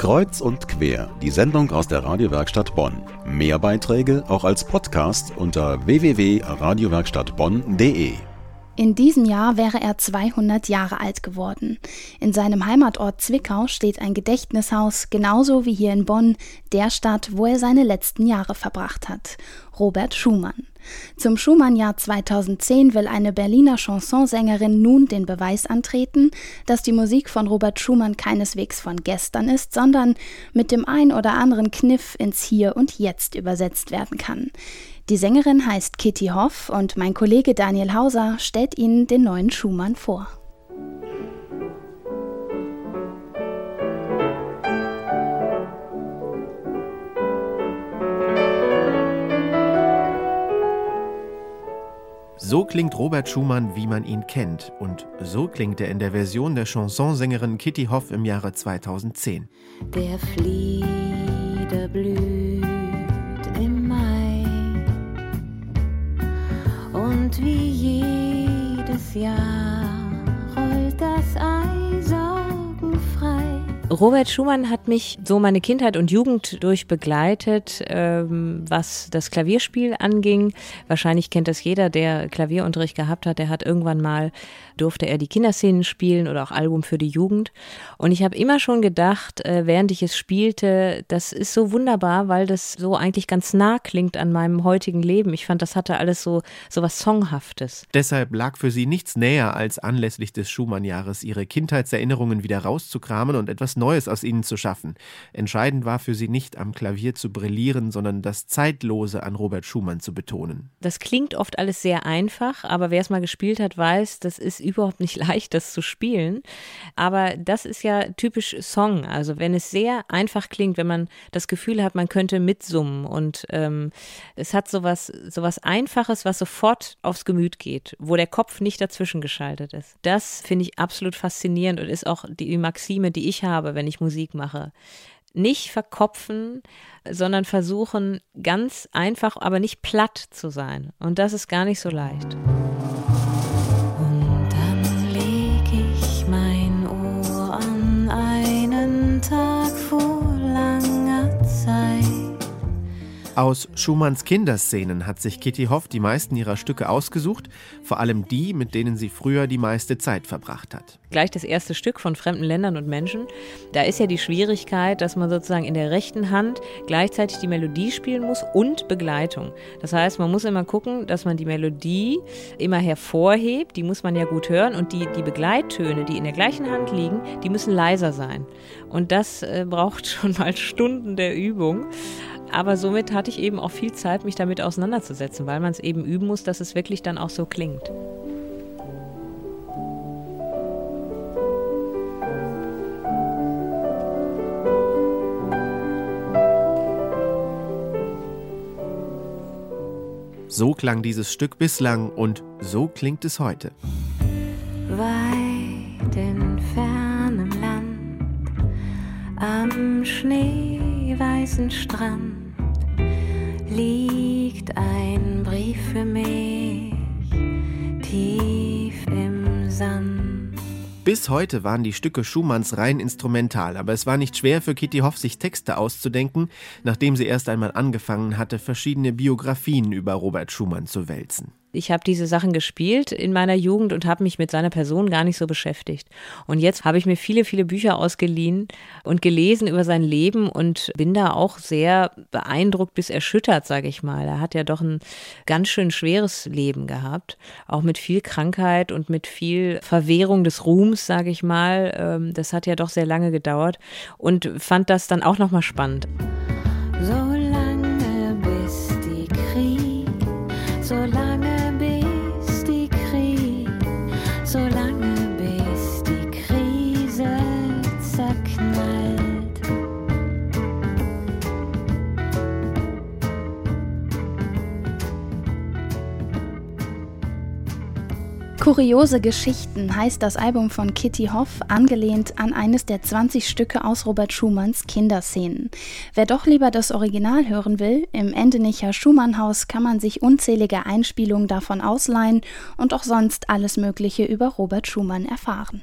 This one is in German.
Kreuz und quer, die Sendung aus der Radiowerkstatt Bonn. Mehr Beiträge auch als Podcast unter www.radiowerkstattbonn.de. In diesem Jahr wäre er 200 Jahre alt geworden. In seinem Heimatort Zwickau steht ein Gedächtnishaus, genauso wie hier in Bonn, der Stadt, wo er seine letzten Jahre verbracht hat. Robert Schumann. Zum Schumann-Jahr 2010 will eine Berliner Chansonsängerin nun den Beweis antreten, dass die Musik von Robert Schumann keineswegs von gestern ist, sondern mit dem ein oder anderen Kniff ins Hier und Jetzt übersetzt werden kann. Die Sängerin heißt Kitty Hoff und mein Kollege Daniel Hauser stellt Ihnen den neuen Schumann vor. So klingt Robert Schumann, wie man ihn kennt. Und so klingt er in der Version der Chansonsängerin Kitty Hoff im Jahre 2010. Der Flieder blüht im Mai und wie jedes Jahr Robert Schumann hat mich so meine Kindheit und Jugend durch begleitet, ähm, was das Klavierspiel anging. Wahrscheinlich kennt das jeder, der Klavierunterricht gehabt hat. Der hat irgendwann mal, durfte er die Kinderszenen spielen oder auch Album für die Jugend. Und ich habe immer schon gedacht, äh, während ich es spielte, das ist so wunderbar, weil das so eigentlich ganz nah klingt an meinem heutigen Leben. Ich fand, das hatte alles so, so was Songhaftes. Deshalb lag für sie nichts näher, als anlässlich des Schumann-Jahres ihre Kindheitserinnerungen wieder rauszukramen und etwas Neues aus ihnen zu schaffen. Entscheidend war für sie nicht am Klavier zu brillieren, sondern das Zeitlose an Robert Schumann zu betonen. Das klingt oft alles sehr einfach, aber wer es mal gespielt hat, weiß, das ist überhaupt nicht leicht, das zu spielen. Aber das ist ja typisch Song. Also wenn es sehr einfach klingt, wenn man das Gefühl hat, man könnte mitsummen und ähm, es hat sowas, sowas Einfaches, was sofort aufs Gemüt geht, wo der Kopf nicht dazwischen geschaltet ist. Das finde ich absolut faszinierend und ist auch die Maxime, die ich habe, wenn ich Musik mache. Nicht verkopfen, sondern versuchen, ganz einfach, aber nicht platt zu sein. Und das ist gar nicht so leicht. Aus Schumanns Kinderszenen hat sich Kitty Hoff die meisten ihrer Stücke ausgesucht, vor allem die, mit denen sie früher die meiste Zeit verbracht hat. Gleich das erste Stück von fremden Ländern und Menschen. Da ist ja die Schwierigkeit, dass man sozusagen in der rechten Hand gleichzeitig die Melodie spielen muss und Begleitung. Das heißt, man muss immer gucken, dass man die Melodie immer hervorhebt, die muss man ja gut hören und die, die Begleittöne, die in der gleichen Hand liegen, die müssen leiser sein. Und das äh, braucht schon mal Stunden der Übung. Aber somit hatte ich eben auch viel Zeit, mich damit auseinanderzusetzen, weil man es eben üben muss, dass es wirklich dann auch so klingt. So klang dieses Stück bislang und so klingt es heute. Weit in fernem Land, am schneeweißen Strand, liegt ein Brief für mich tief im Sand. Bis heute waren die Stücke Schumanns rein instrumental, aber es war nicht schwer für Kitty Hoff, sich Texte auszudenken, nachdem sie erst einmal angefangen hatte, verschiedene Biografien über Robert Schumann zu wälzen ich habe diese Sachen gespielt in meiner Jugend und habe mich mit seiner Person gar nicht so beschäftigt. Und jetzt habe ich mir viele, viele Bücher ausgeliehen und gelesen über sein Leben und bin da auch sehr beeindruckt bis erschüttert, sage ich mal. Er hat ja doch ein ganz schön schweres Leben gehabt, auch mit viel Krankheit und mit viel Verwehrung des Ruhms, sage ich mal. Ähm, das hat ja doch sehr lange gedauert und fand das dann auch nochmal spannend. So lange bis die Krieg, so lange Kuriose Geschichten heißt das Album von Kitty Hoff, angelehnt an eines der 20 Stücke aus Robert Schumanns Kinderszenen. Wer doch lieber das Original hören will, im Endenicher Schumannhaus kann man sich unzählige Einspielungen davon ausleihen und auch sonst alles Mögliche über Robert Schumann erfahren.